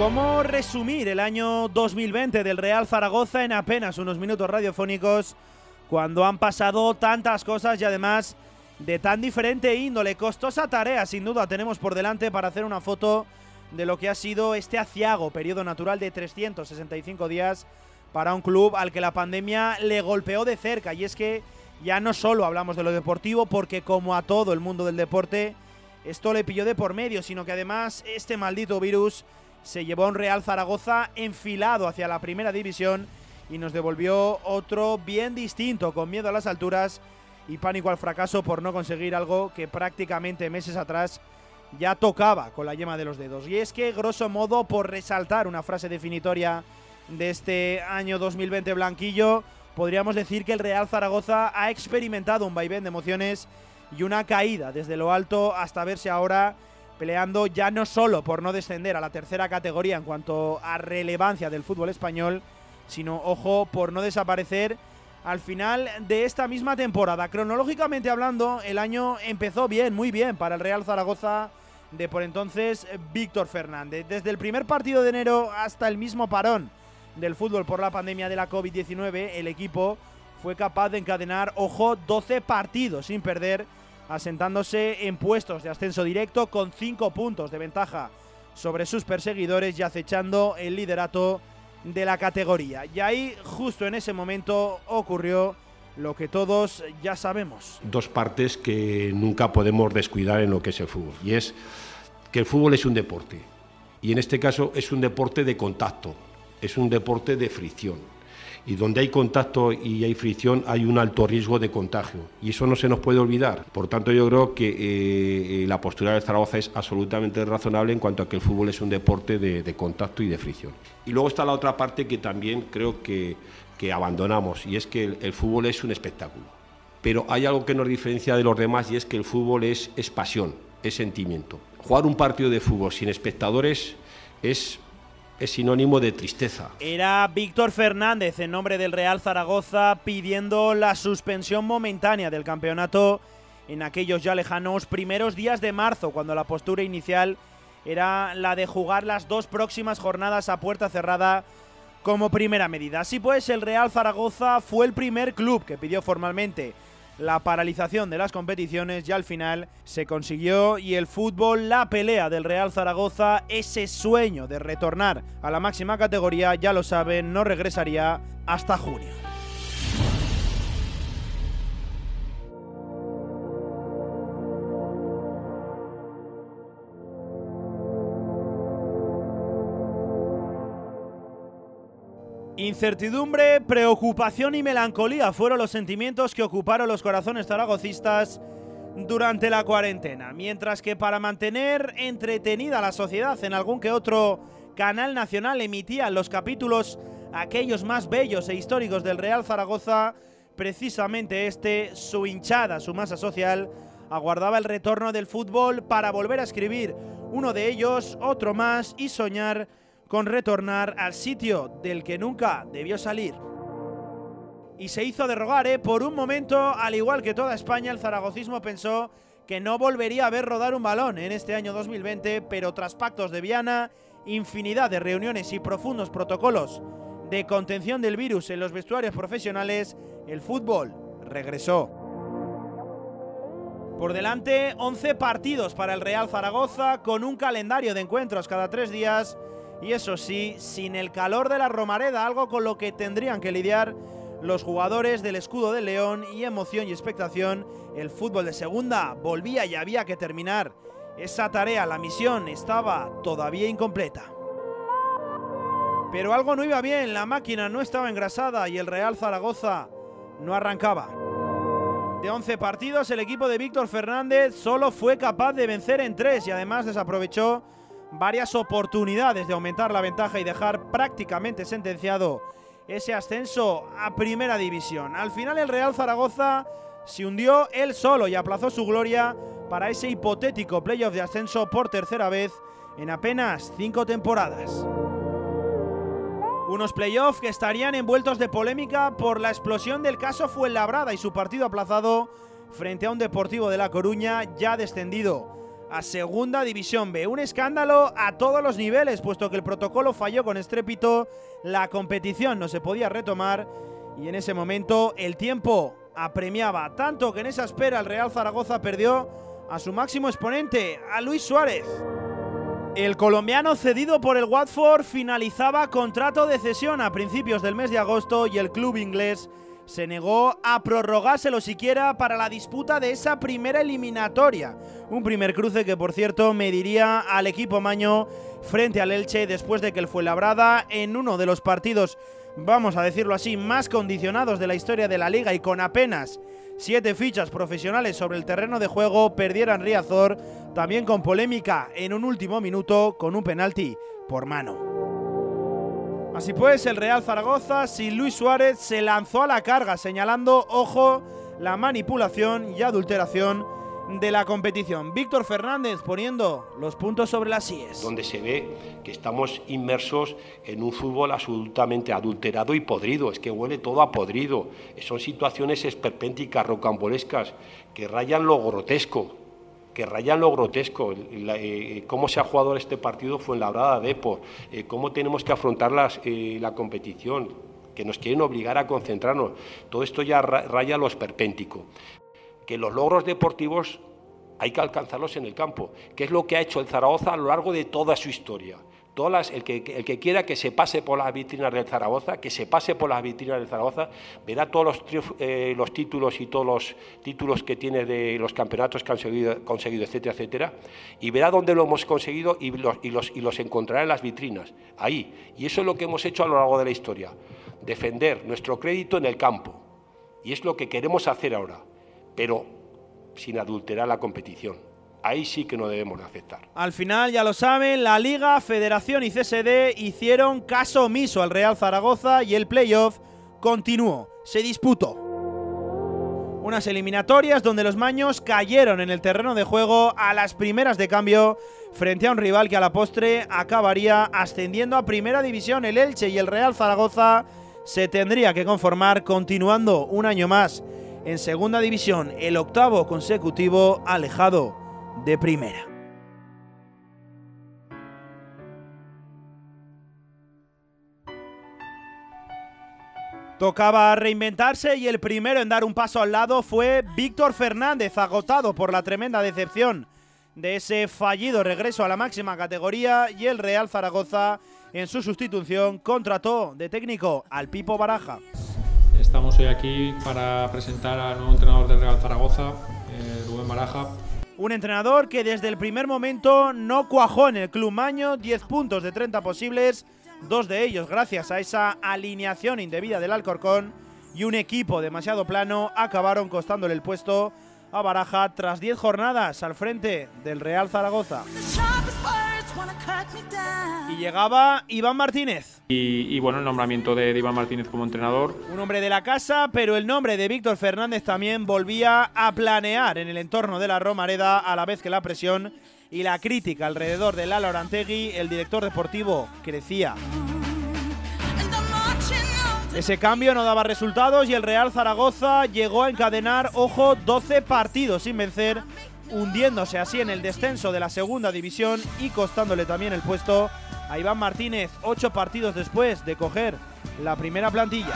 ¿Cómo resumir el año 2020 del Real Zaragoza en apenas unos minutos radiofónicos cuando han pasado tantas cosas y además de tan diferente índole? Costosa tarea, sin duda, tenemos por delante para hacer una foto de lo que ha sido este aciago periodo natural de 365 días para un club al que la pandemia le golpeó de cerca. Y es que ya no solo hablamos de lo deportivo, porque como a todo el mundo del deporte, esto le pilló de por medio, sino que además este maldito virus se llevó a un Real Zaragoza enfilado hacia la primera división y nos devolvió otro bien distinto, con miedo a las alturas y pánico al fracaso por no conseguir algo que prácticamente meses atrás ya tocaba con la yema de los dedos. Y es que, grosso modo, por resaltar una frase definitoria de este año 2020 blanquillo, podríamos decir que el Real Zaragoza ha experimentado un vaivén de emociones y una caída desde lo alto hasta verse ahora peleando ya no solo por no descender a la tercera categoría en cuanto a relevancia del fútbol español, sino, ojo, por no desaparecer al final de esta misma temporada. Cronológicamente hablando, el año empezó bien, muy bien para el Real Zaragoza de por entonces Víctor Fernández. Desde el primer partido de enero hasta el mismo parón del fútbol por la pandemia de la COVID-19, el equipo fue capaz de encadenar, ojo, 12 partidos sin perder, asentándose en puestos de ascenso directo con 5 puntos de ventaja sobre sus perseguidores y acechando el liderato de la categoría. Y ahí, justo en ese momento, ocurrió lo que todos ya sabemos. Dos partes que nunca podemos descuidar en lo que es el fútbol. Y es que el fútbol es un deporte. Y en este caso es un deporte de contacto, es un deporte de fricción. Y donde hay contacto y hay fricción hay un alto riesgo de contagio. Y eso no se nos puede olvidar. Por tanto, yo creo que eh, la postura de Zaragoza es absolutamente razonable en cuanto a que el fútbol es un deporte de, de contacto y de fricción. Y luego está la otra parte que también creo que, que abandonamos, y es que el, el fútbol es un espectáculo. Pero hay algo que nos diferencia de los demás y es que el fútbol es, es pasión, es sentimiento. Jugar un partido de fútbol sin espectadores es es sinónimo de tristeza. Era Víctor Fernández en nombre del Real Zaragoza pidiendo la suspensión momentánea del campeonato en aquellos ya lejanos primeros días de marzo, cuando la postura inicial era la de jugar las dos próximas jornadas a puerta cerrada como primera medida. Así pues, el Real Zaragoza fue el primer club que pidió formalmente la paralización de las competiciones y al final se consiguió y el fútbol, la pelea del Real Zaragoza, ese sueño de retornar a la máxima categoría, ya lo saben, no regresaría hasta junio. Incertidumbre, preocupación y melancolía fueron los sentimientos que ocuparon los corazones zaragocistas durante la cuarentena, mientras que para mantener entretenida la sociedad en algún que otro canal nacional emitían los capítulos aquellos más bellos e históricos del Real Zaragoza, precisamente este, su hinchada, su masa social, aguardaba el retorno del fútbol para volver a escribir uno de ellos, otro más y soñar con retornar al sitio del que nunca debió salir. Y se hizo de rogar, ¿eh? Por un momento, al igual que toda España, el zaragocismo pensó que no volvería a ver rodar un balón en este año 2020, pero tras pactos de Viana, infinidad de reuniones y profundos protocolos de contención del virus en los vestuarios profesionales, el fútbol regresó. Por delante, 11 partidos para el Real Zaragoza, con un calendario de encuentros cada tres días y eso sí, sin el calor de la Romareda, algo con lo que tendrían que lidiar los jugadores del escudo de León y emoción y expectación, el fútbol de segunda volvía y había que terminar. Esa tarea, la misión, estaba todavía incompleta. Pero algo no iba bien, la máquina no estaba engrasada y el Real Zaragoza no arrancaba. De 11 partidos, el equipo de Víctor Fernández solo fue capaz de vencer en 3 y además desaprovechó varias oportunidades de aumentar la ventaja y dejar prácticamente sentenciado ese ascenso a primera división. Al final el Real Zaragoza se hundió él solo y aplazó su gloria para ese hipotético playoff de ascenso por tercera vez en apenas cinco temporadas. Unos playoffs que estarían envueltos de polémica por la explosión del caso Fuenlabrada y su partido aplazado frente a un Deportivo de La Coruña ya descendido a Segunda División B. Un escándalo a todos los niveles, puesto que el protocolo falló con estrépito, la competición no se podía retomar y en ese momento el tiempo apremiaba, tanto que en esa espera el Real Zaragoza perdió a su máximo exponente, a Luis Suárez. El colombiano cedido por el Watford finalizaba contrato de cesión a principios del mes de agosto y el club inglés se negó a prorrogárselo siquiera para la disputa de esa primera eliminatoria. Un primer cruce que, por cierto, mediría al equipo maño frente al Elche después de que el Fuenlabrada en uno de los partidos, vamos a decirlo así, más condicionados de la historia de la liga y con apenas siete fichas profesionales sobre el terreno de juego, perdieran Riazor, también con polémica en un último minuto con un penalti por mano. Así pues, el Real Zaragoza, sin Luis Suárez, se lanzó a la carga, señalando, ojo, la manipulación y adulteración de la competición. Víctor Fernández poniendo los puntos sobre las IES. Donde se ve que estamos inmersos en un fútbol absolutamente adulterado y podrido, es que huele todo a podrido. Son situaciones esperpénticas, rocambolescas, que rayan lo grotesco que rayan lo grotesco, eh, cómo se ha jugado este partido fue en la brada de por, eh, cómo tenemos que afrontar eh, la competición, que nos quieren obligar a concentrarnos. Todo esto ya raya lo esperpéntico. Que los logros deportivos hay que alcanzarlos en el campo, que es lo que ha hecho el Zaragoza a lo largo de toda su historia el, que, el que quiera que se pase por las vitrinas del Zaragoza, que se pase por las vitrinas del Zaragoza, verá todos los, eh, los títulos y todos los títulos que tiene de los campeonatos que han conseguido, etcétera, etcétera, y verá dónde lo hemos conseguido y los encontrará en las vitrinas, ahí. Y eso es lo que hemos hecho a lo largo de la historia, defender nuestro crédito en el campo. Y es lo que queremos hacer ahora, pero sin adulterar la competición ahí sí que no debemos aceptar. Al final, ya lo saben, la Liga, Federación y CSD hicieron caso omiso al Real Zaragoza y el playoff continuó, se disputó. Unas eliminatorias donde los maños cayeron en el terreno de juego a las primeras de cambio frente a un rival que a la postre acabaría ascendiendo a primera división. El Elche y el Real Zaragoza se tendría que conformar continuando un año más en segunda división, el octavo consecutivo alejado de primera. Tocaba reinventarse y el primero en dar un paso al lado fue Víctor Fernández, agotado por la tremenda decepción de ese fallido regreso a la máxima categoría y el Real Zaragoza en su sustitución contrató de técnico al Pipo Baraja. Estamos hoy aquí para presentar al nuevo entrenador del Real Zaragoza, eh, Rubén Baraja, un entrenador que desde el primer momento no cuajó en el club Maño, 10 puntos de 30 posibles, dos de ellos gracias a esa alineación indebida del Alcorcón. Y un equipo demasiado plano acabaron costándole el puesto a Baraja tras 10 jornadas al frente del Real Zaragoza. Y llegaba Iván Martínez. Y, bueno, el nombramiento de, Iván Martínez como entrenador. Un hombre de la casa, pero el nombre de Víctor Fernández también volvía a planear en el entorno de la Romareda, a la vez que la presión y la crítica alrededor de Lalo Orantegui, el director deportivo, crecía. Ese cambio no daba resultados y el Real Zaragoza llegó a encadenar, ojo, 12 partidos sin vencer hundiéndose así en el descenso de la segunda división y costándole también el puesto a Iván Martínez, ocho partidos después de coger la primera plantilla.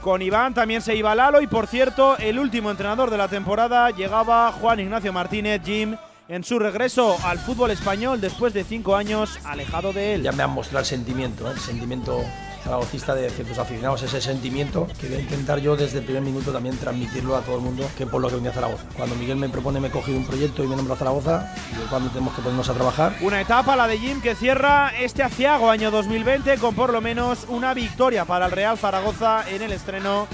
Con Iván también se iba Lalo y por cierto, el último entrenador de la temporada llegaba Juan Ignacio Martínez, Jim, en su regreso al fútbol español después de cinco años alejado de él. Ya me han mostrado el sentimiento, el sentimiento zaragocista de ciertos aficionados, ese sentimiento que voy a intentar yo desde el primer minuto también transmitirlo a todo el mundo, que por lo que venía a Zaragoza. Cuando Miguel me propone, me he un proyecto y me nombro a Zaragoza, y cuando tenemos que ponernos a trabajar. Una etapa, la de Jim, que cierra este aciago año 2020 con por lo menos una victoria para el Real Zaragoza en el estreno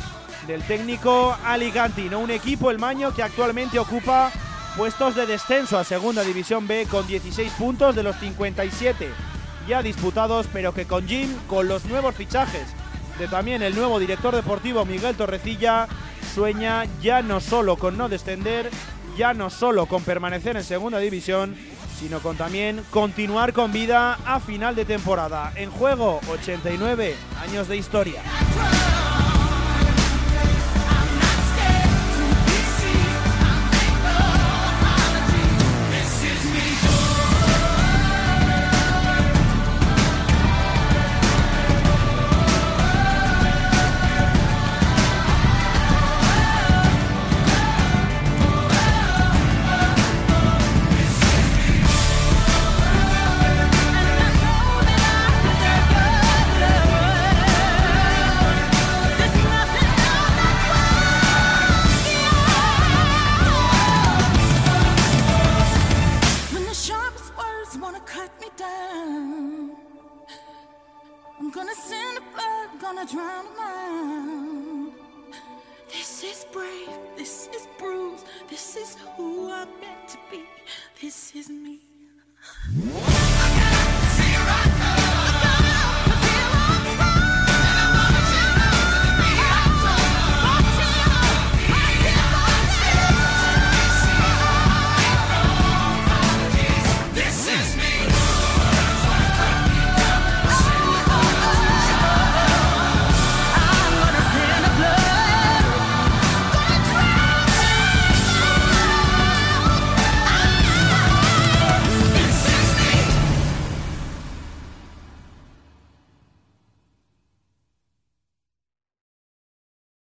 del técnico Alicantino. Un equipo, el Maño, que actualmente ocupa puestos de descenso a Segunda División B con 16 puntos de los 57 ya disputados, pero que con Jim, con los nuevos fichajes de también el nuevo director deportivo Miguel Torrecilla, sueña ya no solo con no descender, ya no solo con permanecer en segunda división, sino con también continuar con vida a final de temporada. En juego, 89 años de historia.